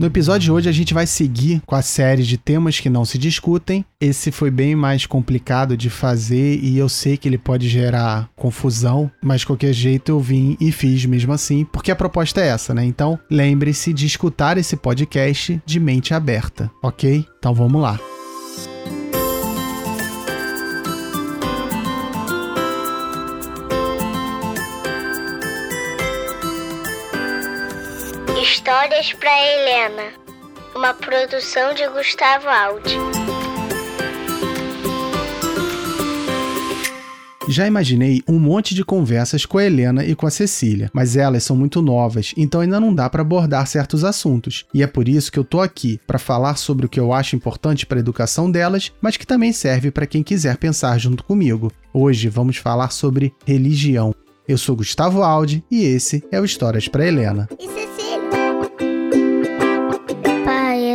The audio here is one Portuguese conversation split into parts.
No episódio de hoje a gente vai seguir com a série de temas que não se discutem. Esse foi bem mais complicado de fazer e eu sei que ele pode gerar confusão, mas de qualquer jeito eu vim e fiz mesmo assim, porque a proposta é essa, né? Então lembre-se de escutar esse podcast de mente aberta, ok? Então vamos lá. Histórias para Helena, uma produção de Gustavo Aldi. Já imaginei um monte de conversas com a Helena e com a Cecília, mas elas são muito novas, então ainda não dá para abordar certos assuntos. E é por isso que eu tô aqui para falar sobre o que eu acho importante para a educação delas, mas que também serve para quem quiser pensar junto comigo. Hoje vamos falar sobre religião. Eu sou Gustavo Aldi e esse é o Histórias para Helena. E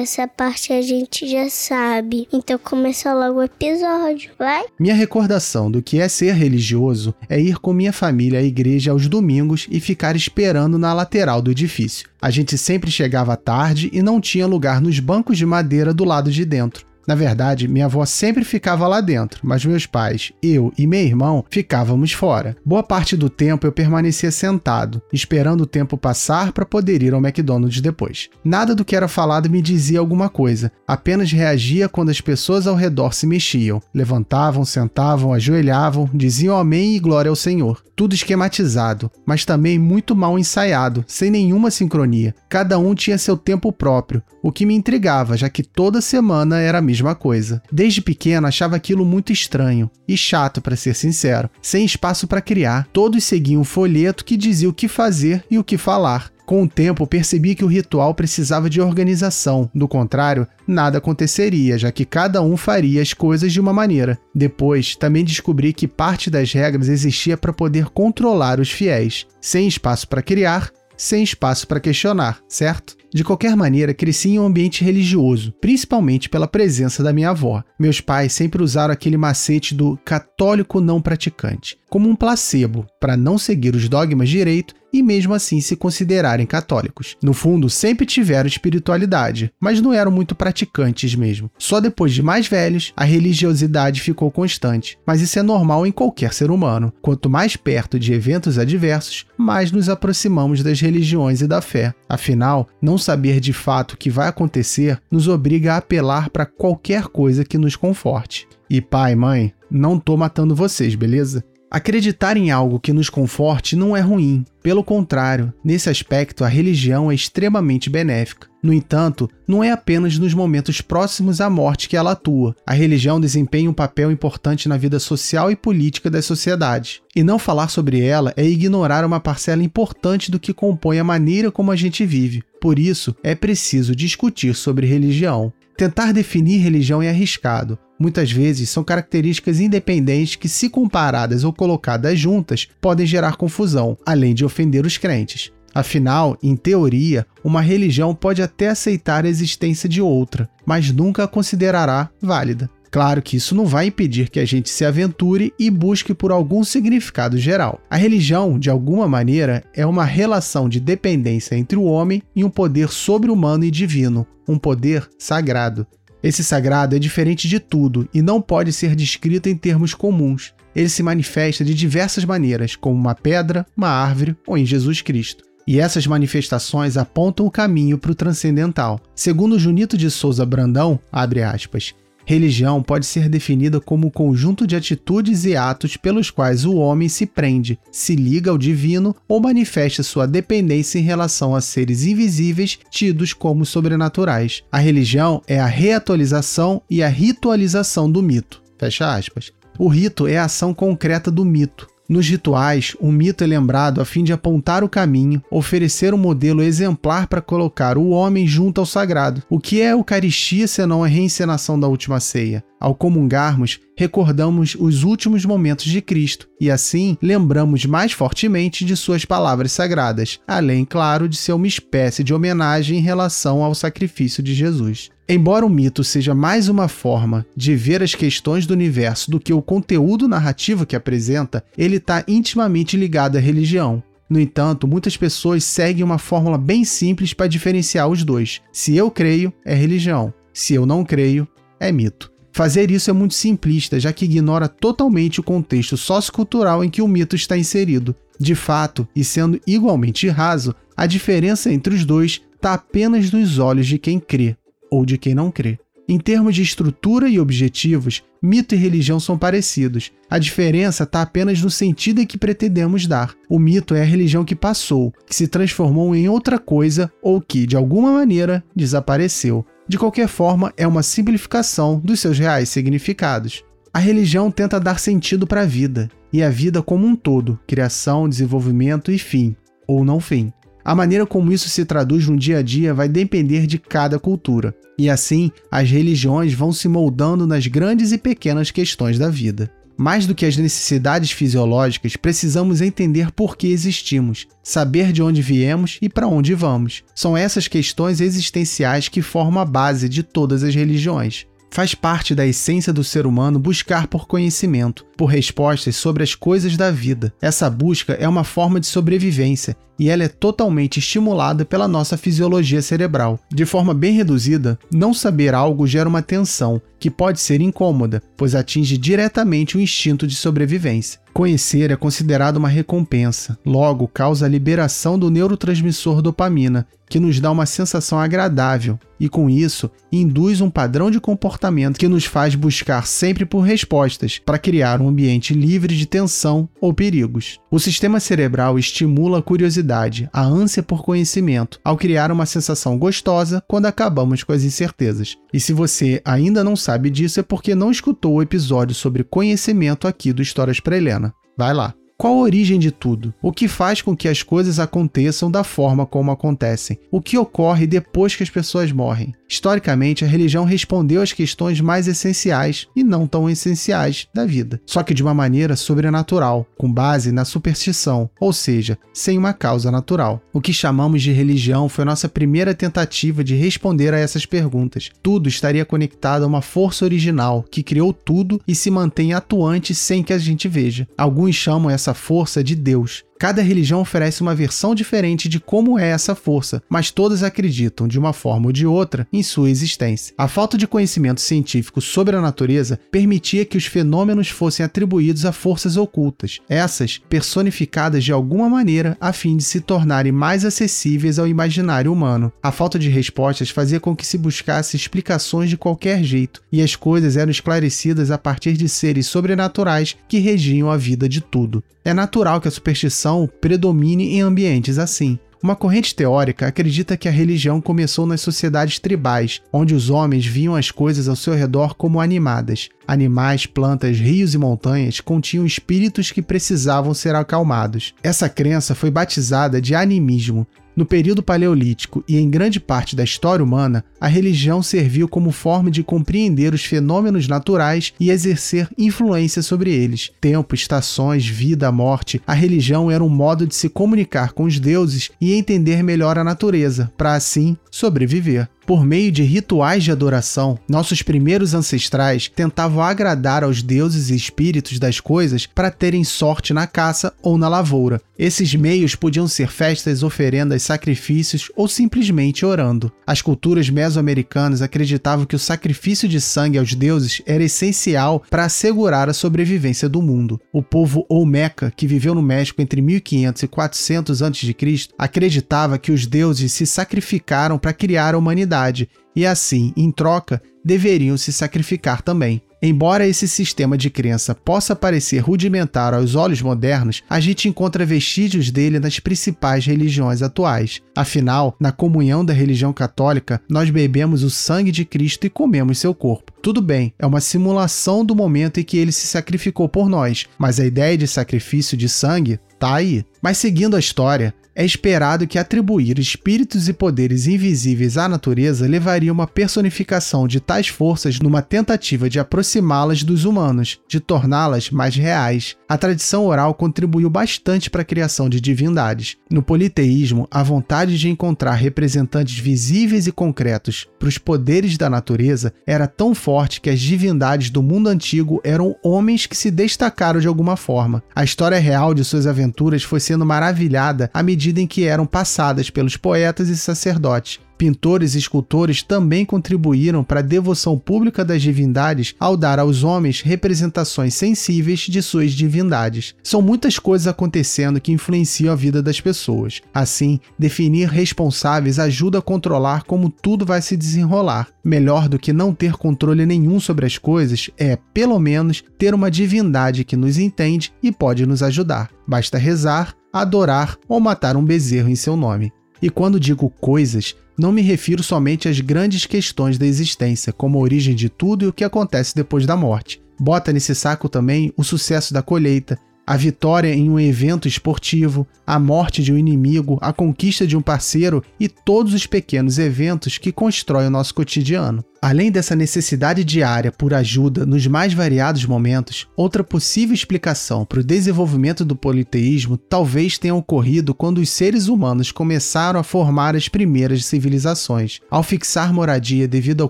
essa parte a gente já sabe. Então começa logo o episódio, vai? Minha recordação do que é ser religioso é ir com minha família à igreja aos domingos e ficar esperando na lateral do edifício. A gente sempre chegava tarde e não tinha lugar nos bancos de madeira do lado de dentro. Na verdade, minha avó sempre ficava lá dentro, mas meus pais, eu e meu irmão ficávamos fora. Boa parte do tempo eu permanecia sentado, esperando o tempo passar para poder ir ao McDonald's depois. Nada do que era falado me dizia alguma coisa, apenas reagia quando as pessoas ao redor se mexiam, levantavam, sentavam, ajoelhavam, diziam amém e glória ao Senhor. Tudo esquematizado, mas também muito mal ensaiado, sem nenhuma sincronia. Cada um tinha seu tempo próprio, o que me intrigava, já que toda semana era a mesma mesma coisa. Desde pequeno achava aquilo muito estranho e chato, para ser sincero, sem espaço para criar. Todos seguiam um folheto que dizia o que fazer e o que falar. Com o tempo, percebi que o ritual precisava de organização, do contrário, nada aconteceria, já que cada um faria as coisas de uma maneira. Depois, também descobri que parte das regras existia para poder controlar os fiéis, sem espaço para criar, sem espaço para questionar, certo? De qualquer maneira, cresci em um ambiente religioso, principalmente pela presença da minha avó. Meus pais sempre usaram aquele macete do católico não praticante, como um placebo, para não seguir os dogmas direito e mesmo assim se considerarem católicos. No fundo, sempre tiveram espiritualidade, mas não eram muito praticantes mesmo. Só depois de mais velhos, a religiosidade ficou constante, mas isso é normal em qualquer ser humano. Quanto mais perto de eventos adversos, mais nos aproximamos das religiões e da fé. Afinal, não saber de fato o que vai acontecer nos obriga a apelar para qualquer coisa que nos conforte. E pai, mãe, não tô matando vocês, beleza? Acreditar em algo que nos conforte não é ruim. Pelo contrário, nesse aspecto, a religião é extremamente benéfica. No entanto, não é apenas nos momentos próximos à morte que ela atua. A religião desempenha um papel importante na vida social e política das sociedades. E não falar sobre ela é ignorar uma parcela importante do que compõe a maneira como a gente vive. Por isso, é preciso discutir sobre religião. Tentar definir religião é arriscado. Muitas vezes são características independentes que, se comparadas ou colocadas juntas, podem gerar confusão, além de ofender os crentes. Afinal, em teoria, uma religião pode até aceitar a existência de outra, mas nunca a considerará válida. Claro que isso não vai impedir que a gente se aventure e busque por algum significado geral. A religião, de alguma maneira, é uma relação de dependência entre o homem e um poder sobre-humano e divino, um poder sagrado. Esse sagrado é diferente de tudo e não pode ser descrito em termos comuns. Ele se manifesta de diversas maneiras, como uma pedra, uma árvore ou em Jesus Cristo. E essas manifestações apontam o caminho para o transcendental. Segundo Junito de Souza Brandão, abre aspas, Religião pode ser definida como o conjunto de atitudes e atos pelos quais o homem se prende, se liga ao divino ou manifesta sua dependência em relação a seres invisíveis tidos como sobrenaturais. A religião é a reatualização e a ritualização do mito. Fecha aspas. O rito é a ação concreta do mito, nos rituais, um mito é lembrado a fim de apontar o caminho, oferecer um modelo exemplar para colocar o homem junto ao sagrado. O que é a Eucaristia senão a reencenação da última ceia? Ao comungarmos, recordamos os últimos momentos de Cristo e assim lembramos mais fortemente de suas palavras sagradas, além, claro, de ser uma espécie de homenagem em relação ao sacrifício de Jesus. Embora o mito seja mais uma forma de ver as questões do universo do que o conteúdo narrativo que apresenta, ele está intimamente ligado à religião. No entanto, muitas pessoas seguem uma fórmula bem simples para diferenciar os dois. Se eu creio, é religião. Se eu não creio, é mito. Fazer isso é muito simplista, já que ignora totalmente o contexto sociocultural em que o mito está inserido. De fato, e sendo igualmente raso, a diferença entre os dois está apenas nos olhos de quem crê ou de quem não crê. Em termos de estrutura e objetivos, mito e religião são parecidos. A diferença está apenas no sentido em que pretendemos dar. O mito é a religião que passou, que se transformou em outra coisa ou que, de alguma maneira, desapareceu. De qualquer forma, é uma simplificação dos seus reais significados. A religião tenta dar sentido para a vida, e a vida como um todo, criação, desenvolvimento e fim, ou não fim. A maneira como isso se traduz no dia a dia vai depender de cada cultura, e assim as religiões vão se moldando nas grandes e pequenas questões da vida. Mais do que as necessidades fisiológicas, precisamos entender por que existimos, saber de onde viemos e para onde vamos. São essas questões existenciais que formam a base de todas as religiões. Faz parte da essência do ser humano buscar por conhecimento, por respostas sobre as coisas da vida. Essa busca é uma forma de sobrevivência e ela é totalmente estimulada pela nossa fisiologia cerebral. De forma bem reduzida, não saber algo gera uma tensão que pode ser incômoda, pois atinge diretamente o instinto de sobrevivência. Conhecer é considerado uma recompensa, logo causa a liberação do neurotransmissor dopamina, que nos dá uma sensação agradável e, com isso, induz um padrão de comportamento que nos faz buscar sempre por respostas para criar um ambiente livre de tensão ou perigos. O sistema cerebral estimula a curiosidade, a ânsia por conhecimento, ao criar uma sensação gostosa quando acabamos com as incertezas. E se você ainda não sabe disso, é porque não escutou o episódio sobre conhecimento aqui do Histórias para Helena. Vai lá. Qual a origem de tudo? O que faz com que as coisas aconteçam da forma como acontecem? O que ocorre depois que as pessoas morrem? Historicamente, a religião respondeu às questões mais essenciais e não tão essenciais da vida, só que de uma maneira sobrenatural, com base na superstição, ou seja, sem uma causa natural. O que chamamos de religião foi nossa primeira tentativa de responder a essas perguntas. Tudo estaria conectado a uma força original que criou tudo e se mantém atuante sem que a gente veja. Alguns chamam essa força de Deus, Cada religião oferece uma versão diferente de como é essa força, mas todas acreditam, de uma forma ou de outra, em sua existência. A falta de conhecimento científico sobre a natureza permitia que os fenômenos fossem atribuídos a forças ocultas, essas personificadas de alguma maneira a fim de se tornarem mais acessíveis ao imaginário humano. A falta de respostas fazia com que se buscasse explicações de qualquer jeito, e as coisas eram esclarecidas a partir de seres sobrenaturais que regiam a vida de tudo. É natural que a superstição predomine em ambientes assim. Uma corrente teórica acredita que a religião começou nas sociedades tribais, onde os homens viam as coisas ao seu redor como animadas. Animais, plantas, rios e montanhas continham espíritos que precisavam ser acalmados. Essa crença foi batizada de animismo no período paleolítico e em grande parte da história humana, a religião serviu como forma de compreender os fenômenos naturais e exercer influência sobre eles. Tempo, estações, vida, morte, a religião era um modo de se comunicar com os deuses e entender melhor a natureza, para assim sobreviver. Por meio de rituais de adoração, nossos primeiros ancestrais tentavam agradar aos deuses e espíritos das coisas para terem sorte na caça ou na lavoura. Esses meios podiam ser festas, oferendas, sacrifícios ou simplesmente orando. As culturas mesoamericanas acreditavam que o sacrifício de sangue aos deuses era essencial para assegurar a sobrevivência do mundo. O povo Olmeca, que viveu no México entre 1500 e 400 a.C., acreditava que os deuses se sacrificaram para criar a humanidade humanidade e, assim, em troca, deveriam se sacrificar também. Embora esse sistema de crença possa parecer rudimentar aos olhos modernos, a gente encontra vestígios dele nas principais religiões atuais. Afinal, na comunhão da religião católica, nós bebemos o sangue de Cristo e comemos seu corpo. Tudo bem, é uma simulação do momento em que ele se sacrificou por nós, mas a ideia de sacrifício de sangue tá aí. Mas seguindo a história, É esperado que atribuir espíritos e poderes invisíveis à natureza levaria uma personificação de tais forças numa tentativa de aproximá-las dos humanos, de torná-las mais reais. A tradição oral contribuiu bastante para a criação de divindades. No politeísmo, a vontade de encontrar representantes visíveis e concretos para os poderes da natureza era tão forte que as divindades do mundo antigo eram homens que se destacaram de alguma forma. A história real de suas aventuras foi sendo maravilhada à medida medida em que eram passadas pelos poetas e sacerdotes. Pintores e escultores também contribuíram para a devoção pública das divindades ao dar aos homens representações sensíveis de suas divindades. São muitas coisas acontecendo que influenciam a vida das pessoas. Assim, definir responsáveis ajuda a controlar como tudo vai se desenrolar. Melhor do que não ter controle nenhum sobre as coisas é, pelo menos, ter uma divindade que nos entende e pode nos ajudar. Basta rezar, adorar ou matar um bezerro em seu nome. E quando digo coisas, não me refiro somente às grandes questões da existência, como a origem de tudo e o que acontece depois da morte. Bota nesse saco também o sucesso da colheita, a vitória em um evento esportivo, a morte de um inimigo, a conquista de um parceiro e todos os pequenos eventos que constroem o nosso cotidiano. Além dessa necessidade diária por ajuda nos mais variados momentos, outra possível explicação para o desenvolvimento do politeísmo talvez tenha ocorrido quando os seres humanos começaram a formar as primeiras civilizações. Ao fixar moradia devido ao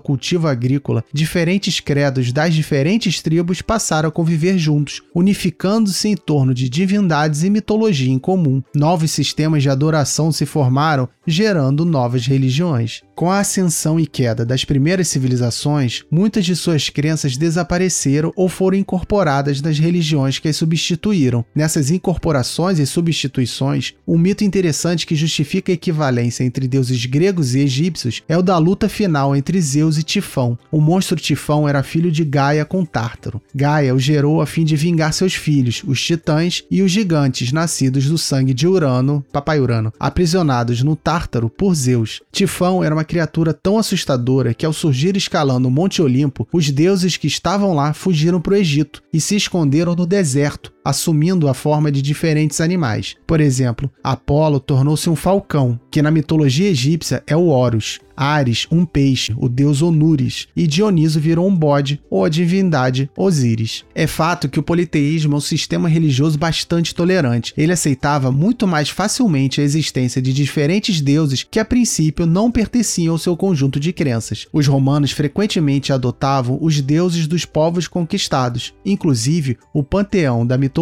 cultivo agrícola, diferentes credos das diferentes tribos passaram a conviver juntos, unificando-se em torno de divindades e mitologia em comum. Novos sistemas de adoração se formaram, gerando novas religiões. Com a ascensão e queda das primeiras civilizações, muitas de suas crenças desapareceram ou foram incorporadas nas religiões que as substituíram. Nessas incorporações e substituições, um mito interessante que justifica a equivalência entre deuses gregos e egípcios é o da luta final entre Zeus e Tifão. O monstro Tifão era filho de Gaia com Tártaro. Gaia o gerou a fim de vingar seus filhos, os titãs e os gigantes nascidos do sangue de Urano, papai Urano, aprisionados no Tártaro por Zeus. Tifão era uma criatura tão assustadora que, ao surgir escalando o Monte Olimpo, os deuses que estavam lá fugiram para o Egito e se esconderam no deserto, assumindo a forma de diferentes animais. Por exemplo, Apolo tornou-se um falcão, que na mitologia egípcia é o Horus. Ares, um peixe, o deus Onuris, e Dioniso virou um bode, ou a divindade Osíris. É fato que o politeísmo é um sistema religioso bastante tolerante. Ele aceitava muito mais facilmente a existência de diferentes deuses que a princípio não pertenciam ao seu conjunto de crenças. Os romanos frequentemente adotavam os deuses dos povos conquistados. Inclusive, o panteão da mitologia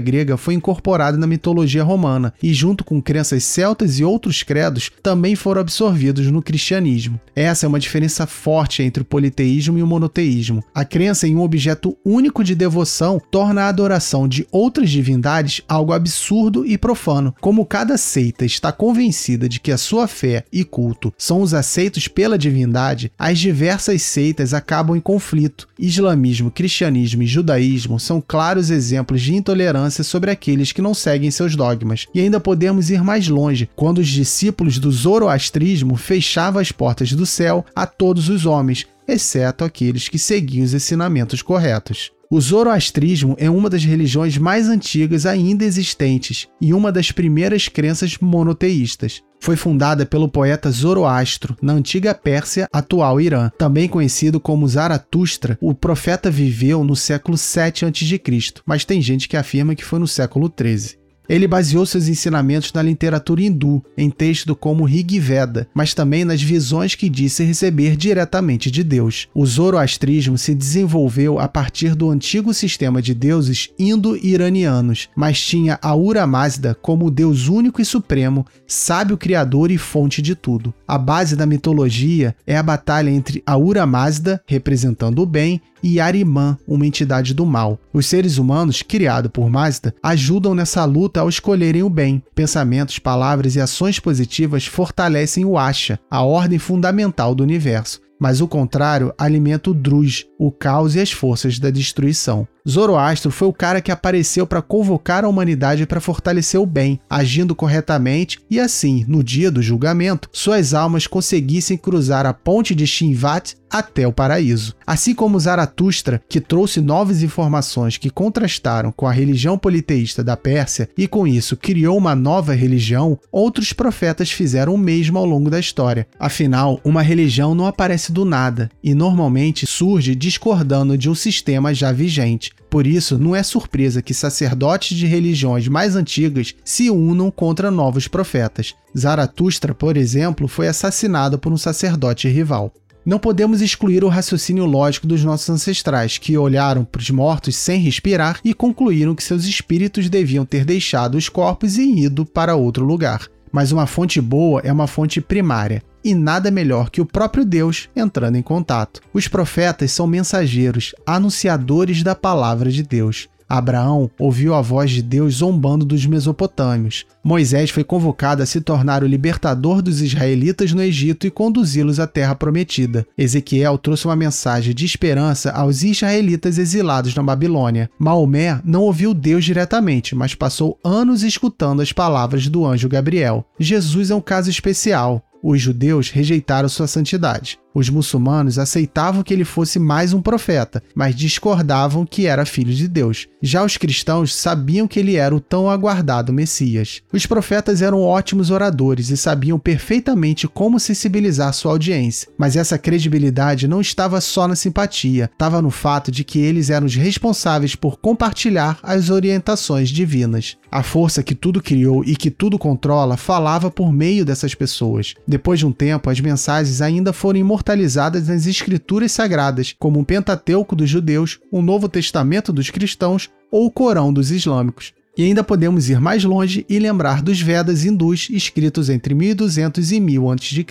grega foi incorporado na mitologia romana e, junto com crenças celtas e outros credos, também foram absorvidos no cristianismo. Essa é uma diferença forte entre o politeísmo e o monoteísmo. A crença em um objeto único de devoção torna a adoração de outras divindades algo absurdo e profano. Como cada seita está convencida de que a sua fé e culto são os aceitos pela divindade, as diversas seitas acabam em conflito. Islamismo, cristianismo e judaísmo são claros exemplos de intolerância sobre aqueles que não seguem seus dogmas. E ainda podemos ir mais longe, quando os discípulos do zoroastrismo fechavam as as portas do céu a todos os homens, exceto aqueles que seguiam os ensinamentos corretos. O zoroastrismo é uma das religiões mais antigas ainda existentes e uma das primeiras crenças monoteístas. Foi fundada pelo poeta Zoroastro, na antiga Pérsia, atual Irã. Também conhecido como Zaratustra, o profeta viveu no século 7 a.C., mas tem gente que afirma que foi no século 13. Ele baseou seus ensinamentos na literatura hindu, em textos como Rig Veda, mas também nas visões que disse receber diretamente de Deus. O zoroastrismo se desenvolveu a partir do antigo sistema de deuses indo-iranianos, mas tinha Ahura Mazda como deus único e supremo, sábio criador e fonte de tudo. A base da mitologia é a batalha entre Ahura Mazda, representando o bem, e Ariman, uma entidade do mal. Os seres humanos, criados por Mazda, ajudam nessa luta ao escolherem o bem. Pensamentos, palavras e ações positivas fortalecem o Asha, a ordem fundamental do universo mas o contrário alimenta o Druj, o caos e as forças da destruição. Zoroastro foi o cara que apareceu para convocar a humanidade para fortalecer o bem, agindo corretamente e assim, no dia do julgamento, suas almas conseguissem cruzar a ponte de Shinvat até o paraíso. Assim como Zaratustra, que trouxe novas informações que contrastaram com a religião politeísta da Pérsia e com isso criou uma nova religião, outros profetas fizeram o mesmo ao longo da história. Afinal, uma religião não aparece do nada e normalmente surge discordando de um sistema já vigente. Por isso, não é surpresa que sacerdotes de religiões mais antigas se unam contra novos profetas. Zaratustra, por exemplo, foi assassinado por um sacerdote rival. Não podemos excluir o raciocínio lógico dos nossos ancestrais, que olharam para os mortos sem respirar e concluíram que seus espíritos deviam ter deixado os corpos e ido para outro lugar. Mas uma fonte boa é uma fonte primária e nada melhor que o próprio Deus entrando em contato. Os profetas são mensageiros, anunciadores da palavra de Deus. Abraão ouviu a voz de Deus zombando dos mesopotâmios. Moisés foi convocado a se tornar o libertador dos israelitas no Egito e conduzi-los à terra prometida. Ezequiel trouxe uma mensagem de esperança aos israelitas exilados na Babilônia. Maomé não ouviu Deus diretamente, mas passou anos escutando as palavras do anjo Gabriel. Jesus é um caso especial. Os judeus rejeitaram sua santidade. Os muçulmanos aceitavam que ele fosse mais um profeta, mas discordavam que era filho de Deus. Já os cristãos sabiam que ele era o tão aguardado Messias. Os profetas eram ótimos oradores e sabiam perfeitamente como sensibilizar sua audiência, mas essa credibilidade não estava só na simpatia, estava no fato de que eles eram os responsáveis por compartilhar as orientações divinas. A força que tudo criou e que tudo controla falava por meio dessas pessoas. Depois de um tempo, as mensagens ainda foram imortalizadas imortalizadas nas escrituras sagradas, como o Pentateuco dos judeus, o Novo Testamento dos cristãos ou o Corão dos islâmicos. E ainda podemos ir mais longe e lembrar dos Vedas hindus escritos entre 1200 e 1000 a.C.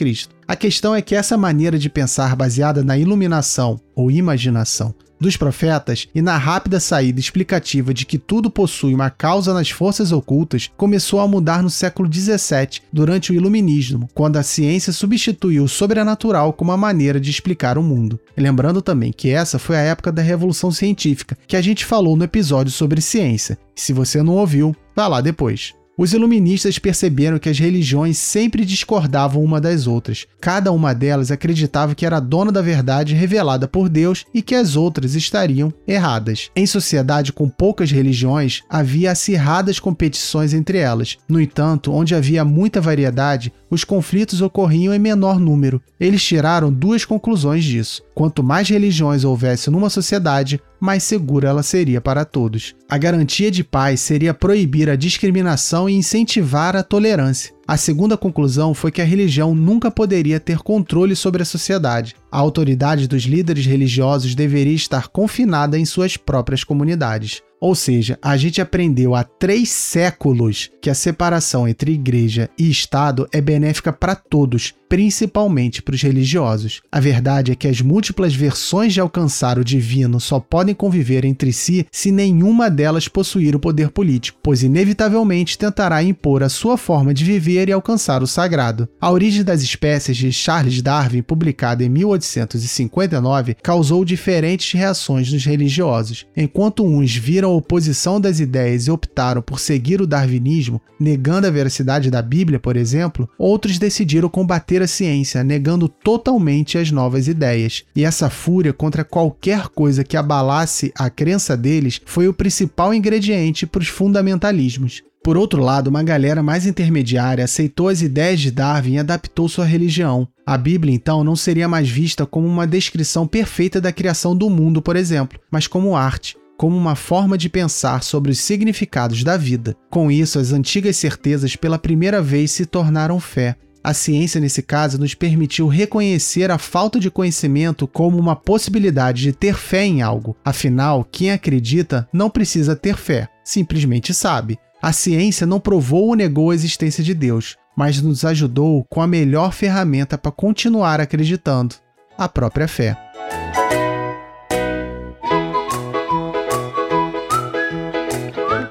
A questão é que essa maneira de pensar baseada na iluminação ou imaginação dos profetas e na rápida saída explicativa de que tudo possui uma causa nas forças ocultas, começou a mudar no século XVII, durante o Iluminismo, quando a ciência substituiu o sobrenatural como a maneira de explicar o mundo. Lembrando também que essa foi a época da Revolução Científica, que a gente falou no episódio sobre ciência. Se você não ouviu, vá lá depois. Os iluministas perceberam que as religiões sempre discordavam uma das outras. Cada uma delas acreditava que era dona da verdade revelada por Deus e que as outras estariam erradas. Em sociedade com poucas religiões, havia acirradas competições entre elas. No entanto, onde havia muita variedade, os conflitos ocorriam em menor número. Eles tiraram duas conclusões disso. Quanto mais religiões houvesse numa sociedade, mais segura ela seria para todos. A garantia de paz seria proibir a discriminação e incentivar a tolerância. A segunda conclusão foi que a religião nunca poderia ter controle sobre a sociedade. A autoridade dos líderes religiosos deveria estar confinada em suas próprias comunidades. Ou seja, a gente aprendeu há três séculos que a separação entre igreja e Estado é benéfica para todos, principalmente para os religiosos. A verdade é que as múltiplas versões de alcançar o divino só podem conviver entre si se nenhuma delas possuir o poder político, pois inevitavelmente tentará impor a sua forma de viver e alcançar o sagrado. A origem das espécies de Charles Darwin, publicada em 1859, causou diferentes reações nos religiosos. Enquanto uns viram a oposição das ideias e optaram por seguir o darwinismo, negando a veracidade da Bíblia, por exemplo, outros decidiram combater a ciência, negando totalmente as novas ideias. E essa fúria contra qualquer coisa que abalasse a crença deles foi o principal ingrediente para os fundamentalismos. Por outro lado, uma galera mais intermediária aceitou as ideias de Darwin e adaptou sua religião. A Bíblia, então, não seria mais vista como uma descrição perfeita da criação do mundo, por exemplo, mas como arte, como uma forma de pensar sobre os significados da vida. Com isso, as antigas certezas pela primeira vez se tornaram fé. A ciência, nesse caso, nos permitiu reconhecer a falta de conhecimento como uma possibilidade de ter fé em algo. Afinal, quem acredita não precisa ter fé, simplesmente sabe. A ciência não provou ou negou a existência de Deus, mas nos ajudou com a melhor ferramenta para continuar acreditando: a própria fé.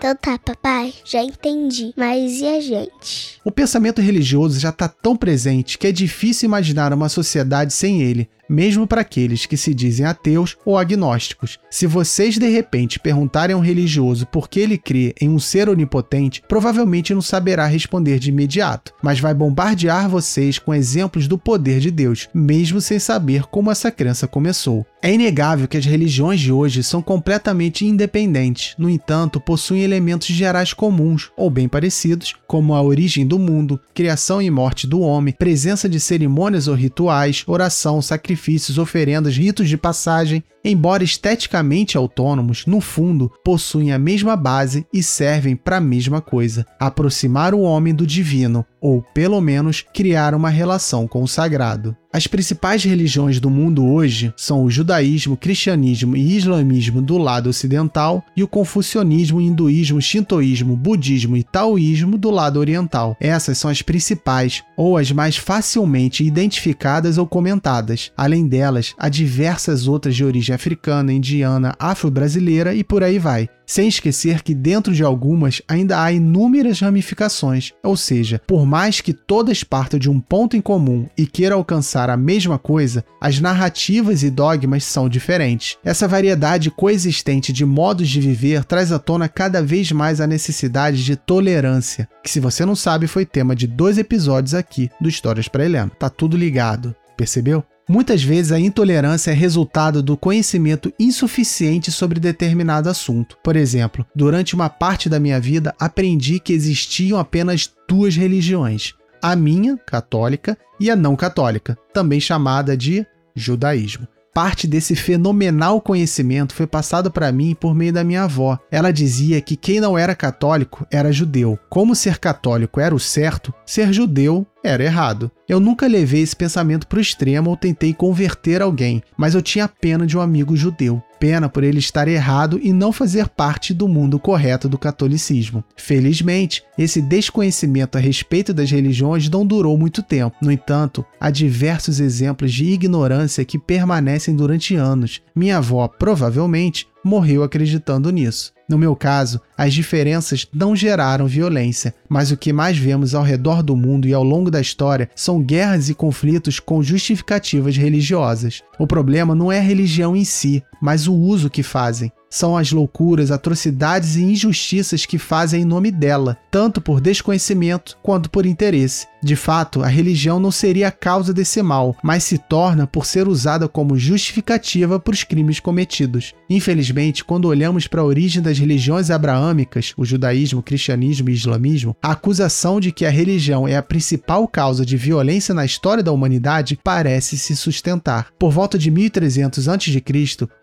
Então tá, papai. Já entendi. Mas e a gente? O pensamento religioso já está tão presente que é difícil imaginar uma sociedade sem ele mesmo para aqueles que se dizem ateus ou agnósticos. Se vocês de repente perguntarem a um religioso por que ele crê em um ser onipotente, provavelmente não saberá responder de imediato, mas vai bombardear vocês com exemplos do poder de Deus, mesmo sem saber como essa crença começou. É inegável que as religiões de hoje são completamente independentes, no entanto, possuem elementos gerais comuns ou bem parecidos, como a origem do mundo, criação e morte do homem, presença de cerimônias ou rituais, oração, sacrifícios, oferendas, ritos de passagem, embora esteticamente autônomos, no fundo possuem a mesma base e servem para a mesma coisa: aproximar o homem do divino, ou pelo menos criar uma relação com o sagrado. As principais religiões do mundo hoje são o judaísmo, cristianismo e islamismo do lado ocidental e o confucionismo, hinduísmo, shintoísmo, budismo e taoísmo do lado oriental. Essas são as principais ou as mais facilmente identificadas ou comentadas. Além delas, há diversas outras de origem africana, indiana, afro-brasileira e por aí vai. Sem esquecer que dentro de algumas ainda há inúmeras ramificações, ou seja, por mais que todas partam de um ponto em comum e queiram alcançar a mesma coisa, as narrativas e dogmas são diferentes. Essa variedade coexistente de modos de viver traz à tona cada vez mais a necessidade de tolerância, que se você não sabe foi tema de dois episódios aqui do Histórias para Helena. Tá tudo ligado, percebeu? Muitas vezes a intolerância é resultado do conhecimento insuficiente sobre determinado assunto. Por exemplo, durante uma parte da minha vida aprendi que existiam apenas duas religiões: a minha, católica, e a não católica, também chamada de judaísmo. Parte desse fenomenal conhecimento foi passado para mim por meio da minha avó. Ela dizia que quem não era católico era judeu. Como ser católico era o certo, ser judeu era errado. Eu nunca levei esse pensamento para o extremo ou tentei converter alguém, mas eu tinha pena de um amigo judeu. Pena por ele estar errado e não fazer parte do mundo correto do catolicismo. Felizmente, esse desconhecimento a respeito das religiões não durou muito tempo. No entanto, há diversos exemplos de ignorância que permanecem durante anos. Minha avó, provavelmente, morreu acreditando nisso. No meu caso, as diferenças não geraram violência, mas o que mais vemos ao redor do mundo e ao longo da história são guerras e conflitos com justificativas religiosas. O problema não é a religião em si, mas o uso que fazem são as loucuras, atrocidades e injustiças que fazem em nome dela, tanto por desconhecimento quanto por interesse. De fato, a religião não seria a causa desse mal, mas se torna por ser usada como justificativa para os crimes cometidos. Infelizmente, quando olhamos para a origem das religiões abraâmicas, o judaísmo, o cristianismo e o islamismo, a acusação de que a religião é a principal causa de violência na história da humanidade parece se sustentar. Por volta de 1300 a.C.,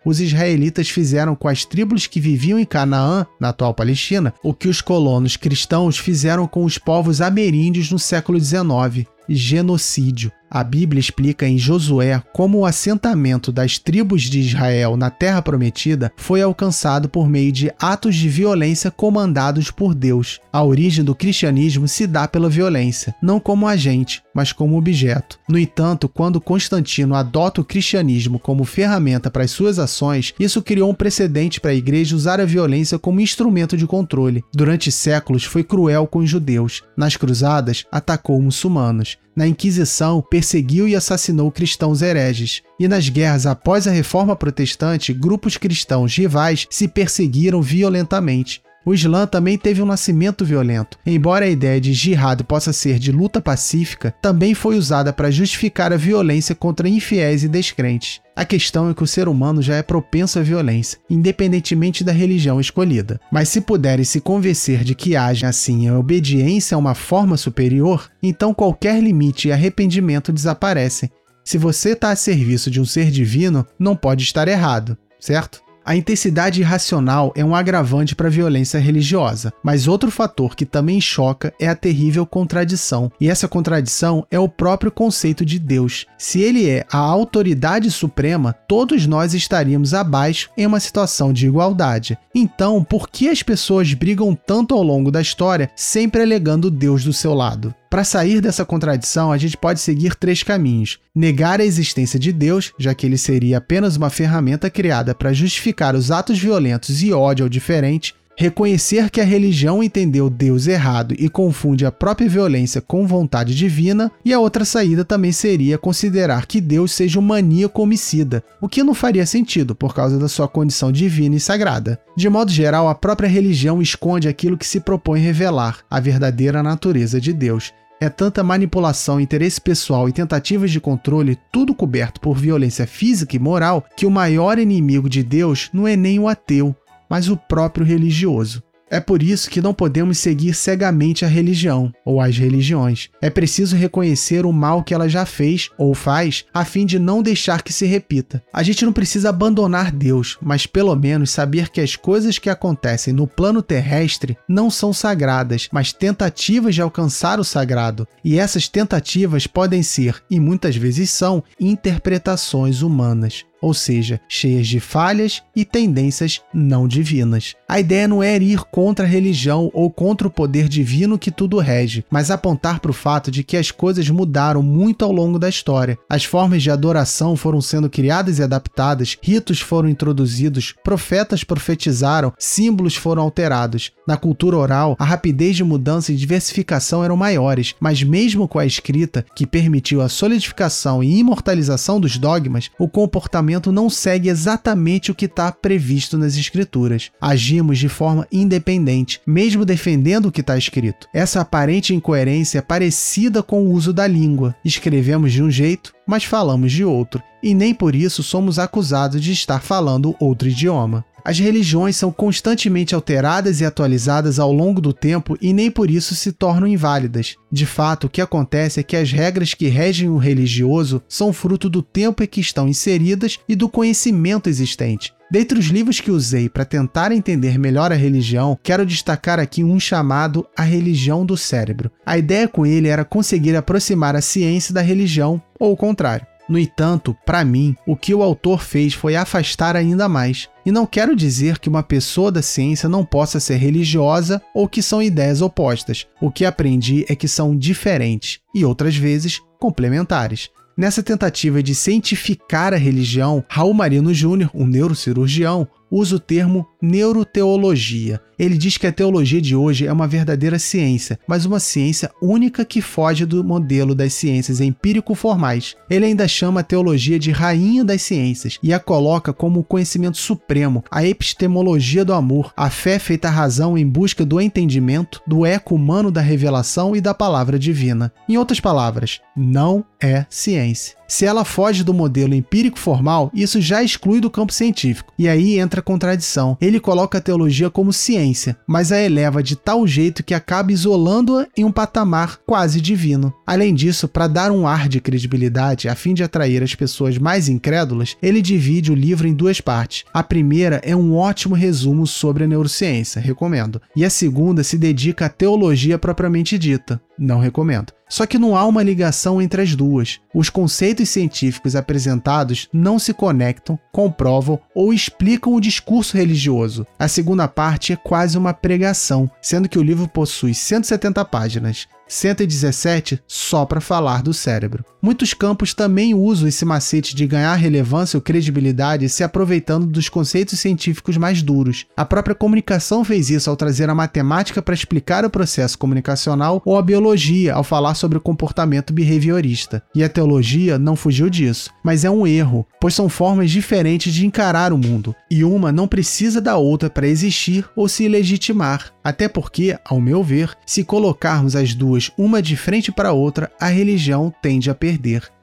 os israelitas fizeram com as tribos que viviam em Canaã, na atual Palestina, o que os colonos cristãos fizeram com os povos ameríndios no século XIX genocídio. A Bíblia explica em Josué como o assentamento das tribos de Israel na Terra Prometida foi alcançado por meio de atos de violência comandados por Deus. A origem do cristianismo se dá pela violência, não como agente, mas como objeto. No entanto, quando Constantino adota o cristianismo como ferramenta para as suas ações, isso criou um precedente para a igreja usar a violência como instrumento de controle. Durante séculos foi cruel com os judeus. Nas cruzadas, atacou muçulmanos. Na Inquisição, perseguiu e assassinou cristãos hereges. E nas guerras após a Reforma Protestante, grupos cristãos rivais se perseguiram violentamente. O Islã também teve um nascimento violento. Embora a ideia de jihad possa ser de luta pacífica, também foi usada para justificar a violência contra infiéis e descrentes. A questão é que o ser humano já é propenso à violência, independentemente da religião escolhida. Mas se puderem se convencer de que agem assim em obediência a uma forma superior, então qualquer limite e arrependimento desaparecem. Se você está a serviço de um ser divino, não pode estar errado, certo? A intensidade irracional é um agravante para a violência religiosa, mas outro fator que também choca é a terrível contradição. E essa contradição é o próprio conceito de Deus. Se ele é a autoridade suprema, todos nós estaríamos abaixo em uma situação de igualdade. Então, por que as pessoas brigam tanto ao longo da história, sempre alegando Deus do seu lado? Para sair dessa contradição, a gente pode seguir três caminhos: negar a existência de Deus, já que ele seria apenas uma ferramenta criada para justificar os atos violentos e ódio ao diferente, Reconhecer que a religião entendeu Deus errado e confunde a própria violência com vontade divina, e a outra saída também seria considerar que Deus seja um maníaco homicida, o que não faria sentido por causa da sua condição divina e sagrada. De modo geral, a própria religião esconde aquilo que se propõe revelar, a verdadeira natureza de Deus. É tanta manipulação, interesse pessoal e tentativas de controle, tudo coberto por violência física e moral, que o maior inimigo de Deus não é nem o ateu, mas o próprio religioso. É por isso que não podemos seguir cegamente a religião ou as religiões. É preciso reconhecer o mal que ela já fez ou faz, a fim de não deixar que se repita. A gente não precisa abandonar Deus, mas pelo menos saber que as coisas que acontecem no plano terrestre não são sagradas, mas tentativas de alcançar o sagrado. E essas tentativas podem ser, e muitas vezes são, interpretações humanas ou seja, cheias de falhas e tendências não divinas. A ideia não é ir contra a religião ou contra o poder divino que tudo rege, mas apontar para o fato de que as coisas mudaram muito ao longo da história. As formas de adoração foram sendo criadas e adaptadas, ritos foram introduzidos, profetas profetizaram, símbolos foram alterados. Na cultura oral, a rapidez de mudança e diversificação eram maiores, mas mesmo com a escrita, que permitiu a solidificação e imortalização dos dogmas, o comportamento não segue exatamente o que está previsto nas escrituras. Agimos de forma independente, mesmo defendendo o que está escrito. Essa aparente incoerência é parecida com o uso da língua. Escrevemos de um jeito, mas falamos de outro, e nem por isso somos acusados de estar falando outro idioma. As religiões são constantemente alteradas e atualizadas ao longo do tempo e nem por isso se tornam inválidas. De fato, o que acontece é que as regras que regem o religioso são fruto do tempo em que estão inseridas e do conhecimento existente. Dentre os livros que usei para tentar entender melhor a religião, quero destacar aqui um chamado A Religião do Cérebro. A ideia com ele era conseguir aproximar a ciência da religião, ou o contrário. No entanto, para mim, o que o autor fez foi afastar ainda mais. E não quero dizer que uma pessoa da ciência não possa ser religiosa ou que são ideias opostas. O que aprendi é que são diferentes e outras vezes complementares. Nessa tentativa de cientificar a religião, Raul Marino Júnior, um neurocirurgião, usa o termo neuroteologia. Ele diz que a teologia de hoje é uma verdadeira ciência, mas uma ciência única que foge do modelo das ciências empírico-formais. Ele ainda chama a teologia de rainha das ciências e a coloca como o conhecimento supremo, a epistemologia do amor, a fé feita razão em busca do entendimento, do eco humano da revelação e da palavra divina. Em outras palavras, não é ciência. Se ela foge do modelo empírico formal, isso já exclui do campo científico. E aí entra a contradição. Ele coloca a teologia como ciência, mas a eleva de tal jeito que acaba isolando-a em um patamar quase divino. Além disso, para dar um ar de credibilidade, a fim de atrair as pessoas mais incrédulas, ele divide o livro em duas partes. A primeira é um ótimo resumo sobre a neurociência, recomendo. E a segunda se dedica à teologia propriamente dita. Não recomendo. Só que não há uma ligação entre as duas. Os conceitos científicos apresentados não se conectam, comprovam ou explicam o discurso religioso. A segunda parte é quase uma pregação, sendo que o livro possui 170 páginas. 117 só para falar do cérebro. Muitos campos também usam esse macete de ganhar relevância ou credibilidade se aproveitando dos conceitos científicos mais duros. A própria comunicação fez isso ao trazer a matemática para explicar o processo comunicacional ou a biologia ao falar sobre o comportamento behaviorista. E a teologia não fugiu disso, mas é um erro, pois são formas diferentes de encarar o mundo, e uma não precisa da outra para existir ou se legitimar. Até porque, ao meu ver, se colocarmos as duas uma de frente para a outra, a religião tende a perder.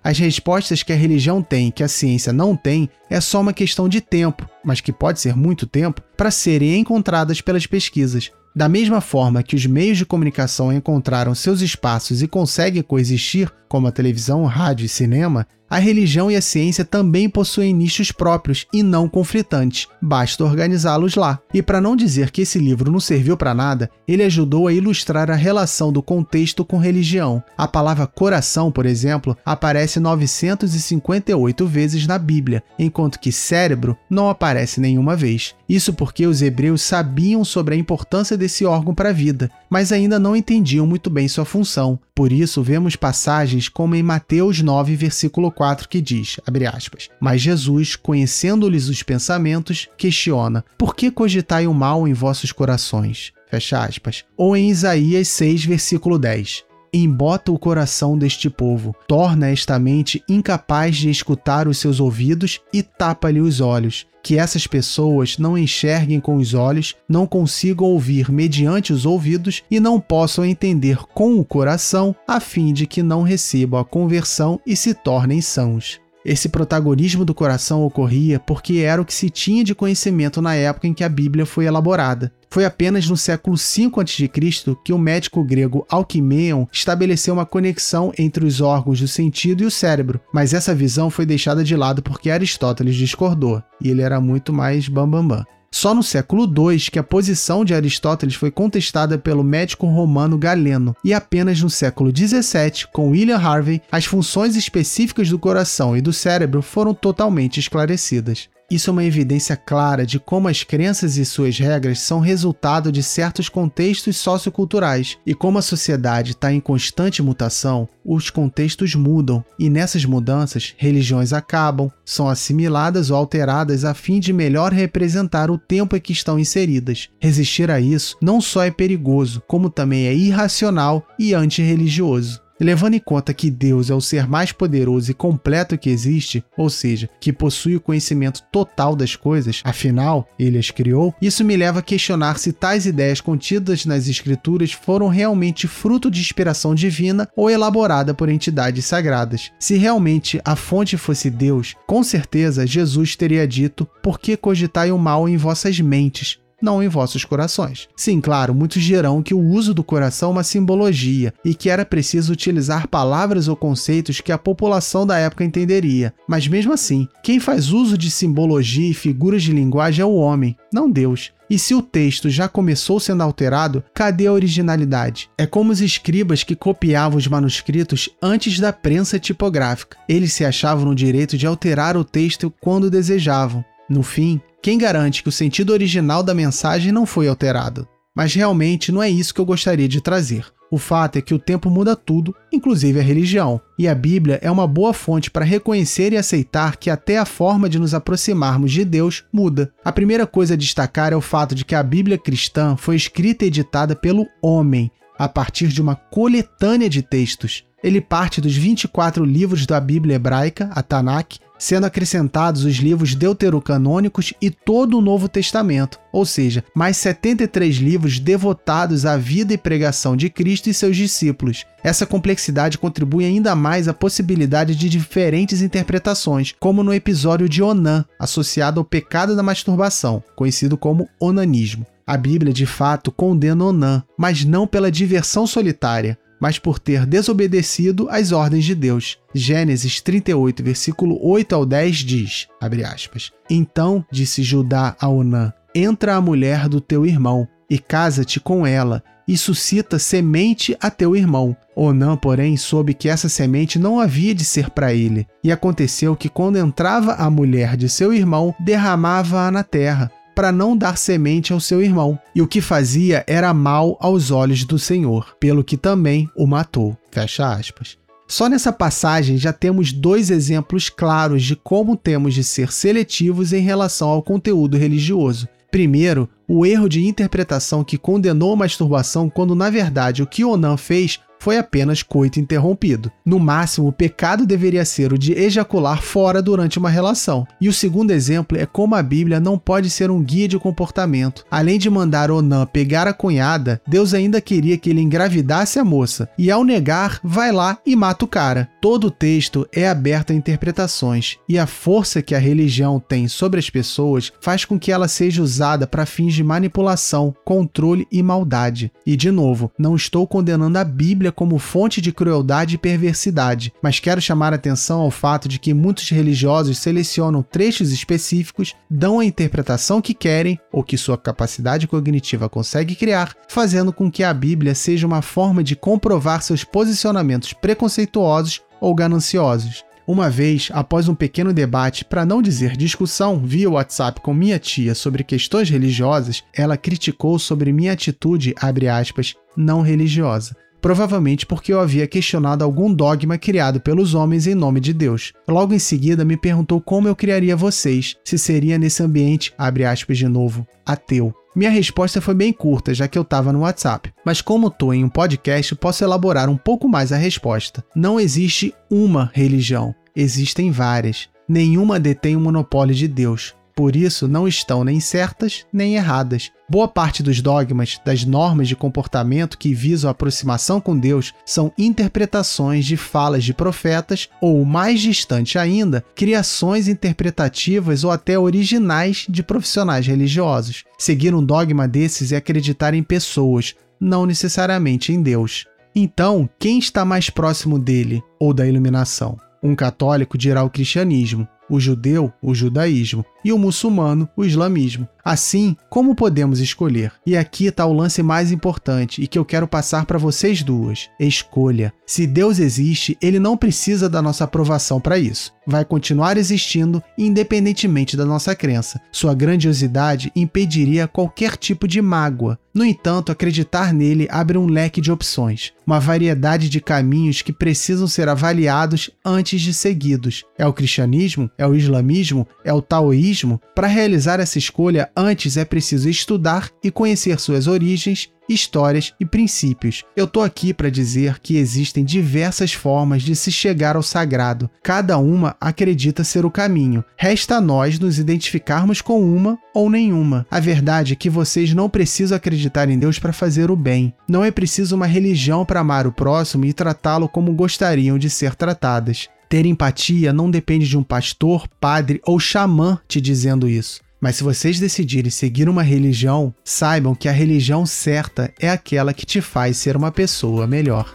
As respostas que a religião tem que a ciência não tem é só uma questão de tempo, mas que pode ser muito tempo, para serem encontradas pelas pesquisas. Da mesma forma que os meios de comunicação encontraram seus espaços e conseguem coexistir, como a televisão, rádio e cinema, a religião e a ciência também possuem nichos próprios e não conflitantes, basta organizá-los lá. E para não dizer que esse livro não serviu para nada, ele ajudou a ilustrar a relação do contexto com religião. A palavra coração, por exemplo, aparece 958 vezes na Bíblia, enquanto que cérebro não aparece nenhuma vez. Isso porque os hebreus sabiam sobre a importância desse órgão para a vida, mas ainda não entendiam muito bem sua função. Por isso, vemos passagens como em Mateus 9, versículo 4, que diz, aspas, Mas Jesus, conhecendo-lhes os pensamentos, questiona, Por que cogitai o mal em vossos corações? Fecha aspas. Ou em Isaías 6, versículo 10 embota o coração deste povo, torna esta mente incapaz de escutar os seus ouvidos e tapa-lhe os olhos. Que essas pessoas não enxerguem com os olhos, não consigam ouvir mediante os ouvidos e não possam entender com o coração, a fim de que não recebam a conversão e se tornem sãos. Esse protagonismo do coração ocorria porque era o que se tinha de conhecimento na época em que a Bíblia foi elaborada. Foi apenas no século V a.C. que o médico grego Alquimeion estabeleceu uma conexão entre os órgãos do sentido e o cérebro, mas essa visão foi deixada de lado porque Aristóteles discordou, e ele era muito mais bambambam. Bam, bam. Só no século II que a posição de Aristóteles foi contestada pelo médico romano Galeno, e apenas no século XVII, com William Harvey, as funções específicas do coração e do cérebro foram totalmente esclarecidas. Isso é uma evidência clara de como as crenças e suas regras são resultado de certos contextos socioculturais, e como a sociedade está em constante mutação, os contextos mudam, e nessas mudanças, religiões acabam, são assimiladas ou alteradas a fim de melhor representar o tempo em que estão inseridas. Resistir a isso não só é perigoso, como também é irracional e antirreligioso. Levando em conta que Deus é o ser mais poderoso e completo que existe, ou seja, que possui o conhecimento total das coisas, afinal, ele as criou, isso me leva a questionar se tais ideias contidas nas Escrituras foram realmente fruto de inspiração divina ou elaborada por entidades sagradas. Se realmente a fonte fosse Deus, com certeza Jesus teria dito: Por que cogitai o mal em vossas mentes? Não em vossos corações. Sim, claro, muitos dirão que o uso do coração é uma simbologia e que era preciso utilizar palavras ou conceitos que a população da época entenderia. Mas mesmo assim, quem faz uso de simbologia e figuras de linguagem é o homem, não Deus. E se o texto já começou sendo alterado, cadê a originalidade? É como os escribas que copiavam os manuscritos antes da prensa tipográfica. Eles se achavam no direito de alterar o texto quando desejavam. No fim, quem garante que o sentido original da mensagem não foi alterado? Mas realmente não é isso que eu gostaria de trazer. O fato é que o tempo muda tudo, inclusive a religião, e a Bíblia é uma boa fonte para reconhecer e aceitar que até a forma de nos aproximarmos de Deus muda. A primeira coisa a destacar é o fato de que a Bíblia cristã foi escrita e editada pelo homem, a partir de uma coletânea de textos. Ele parte dos 24 livros da Bíblia hebraica, a Tanakh, sendo acrescentados os livros deuterocanônicos e todo o Novo Testamento, ou seja, mais 73 livros devotados à vida e pregação de Cristo e seus discípulos. Essa complexidade contribui ainda mais à possibilidade de diferentes interpretações, como no episódio de Onã, associado ao pecado da masturbação, conhecido como onanismo. A Bíblia de fato condena Onã, mas não pela diversão solitária, mas por ter desobedecido às ordens de Deus. Gênesis 38, versículo 8 ao 10 diz, aspas, Então disse Judá a Onã, entra a mulher do teu irmão, e casa-te com ela, e suscita semente a teu irmão. Onã, porém, soube que essa semente não havia de ser para ele. E aconteceu que, quando entrava a mulher de seu irmão, derramava-a na terra, para não dar semente ao seu irmão, e o que fazia era mal aos olhos do Senhor, pelo que também o matou. Fecha aspas. Só nessa passagem já temos dois exemplos claros de como temos de ser seletivos em relação ao conteúdo religioso. Primeiro, o erro de interpretação que condenou a masturbação quando na verdade o que Onan fez foi apenas coito interrompido. No máximo, o pecado deveria ser o de ejacular fora durante uma relação. E o segundo exemplo é como a Bíblia não pode ser um guia de comportamento. Além de mandar Onã pegar a cunhada, Deus ainda queria que ele engravidasse a moça. E ao negar, vai lá e mata o cara. Todo o texto é aberto a interpretações, e a força que a religião tem sobre as pessoas faz com que ela seja usada para fins de manipulação, controle e maldade. E de novo, não estou condenando a Bíblia como fonte de crueldade e perversidade, mas quero chamar atenção ao fato de que muitos religiosos selecionam trechos específicos, dão a interpretação que querem ou que sua capacidade cognitiva consegue criar, fazendo com que a Bíblia seja uma forma de comprovar seus posicionamentos preconceituosos ou gananciosos. Uma vez, após um pequeno debate, para não dizer discussão, via WhatsApp com minha tia sobre questões religiosas, ela criticou sobre minha atitude, aspas, não religiosa provavelmente porque eu havia questionado algum dogma criado pelos homens em nome de Deus. Logo em seguida, me perguntou como eu criaria vocês, se seria nesse ambiente, abre aspas de novo, ateu. Minha resposta foi bem curta, já que eu estava no WhatsApp. Mas como estou em um podcast, posso elaborar um pouco mais a resposta. Não existe uma religião, existem várias. Nenhuma detém o monopólio de Deus. Por isso, não estão nem certas nem erradas. Boa parte dos dogmas, das normas de comportamento que visam a aproximação com Deus, são interpretações de falas de profetas ou, mais distante ainda, criações interpretativas ou até originais de profissionais religiosos. Seguir um dogma desses é acreditar em pessoas, não necessariamente em Deus. Então, quem está mais próximo dele ou da iluminação? Um católico dirá o cristianismo, o judeu, o judaísmo, e o muçulmano, o islamismo. Assim, como podemos escolher? E aqui está o lance mais importante e que eu quero passar para vocês duas: escolha. Se Deus existe, ele não precisa da nossa aprovação para isso. Vai continuar existindo independentemente da nossa crença. Sua grandiosidade impediria qualquer tipo de mágoa. No entanto, acreditar nele abre um leque de opções, uma variedade de caminhos que precisam ser avaliados antes de seguidos. É o cristianismo? É o islamismo? É o taoísmo? Para realizar essa escolha, antes é preciso estudar e conhecer suas origens histórias e princípios. Eu tô aqui para dizer que existem diversas formas de se chegar ao sagrado. Cada uma acredita ser o caminho. Resta a nós nos identificarmos com uma ou nenhuma. A verdade é que vocês não precisam acreditar em Deus para fazer o bem. Não é preciso uma religião para amar o próximo e tratá-lo como gostariam de ser tratadas. Ter empatia não depende de um pastor, padre ou xamã te dizendo isso. Mas se vocês decidirem seguir uma religião, saibam que a religião certa é aquela que te faz ser uma pessoa melhor.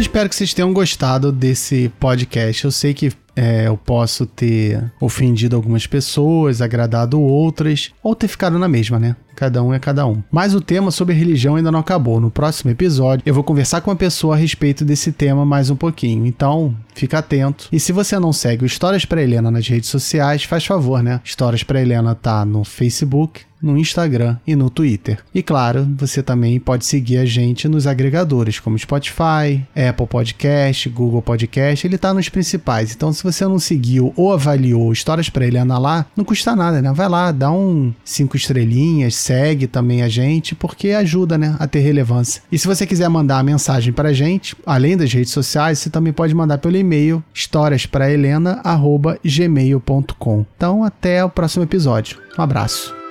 Espero que vocês tenham gostado desse podcast. Eu sei que é, eu posso ter ofendido algumas pessoas, agradado outras, ou ter ficado na mesma, né? Cada um é cada um. Mas o tema sobre religião ainda não acabou. No próximo episódio, eu vou conversar com uma pessoa a respeito desse tema mais um pouquinho. Então, fica atento. E se você não segue o Histórias para Helena nas redes sociais, faz favor, né? Histórias para Helena tá no Facebook, no Instagram e no Twitter. E claro, você também pode seguir a gente nos agregadores como Spotify, Apple Podcast, Google Podcast, ele tá nos principais. Então, se você não seguiu ou avaliou Histórias para Helena lá, não custa nada, né? Vai lá, dá um cinco estrelinhas, segue também a gente, porque ajuda, né, a ter relevância. E se você quiser mandar a mensagem pra gente, além das redes sociais, você também pode mandar pelo e-mail historiasprahelena@gmail.com. Então, até o próximo episódio. Um abraço.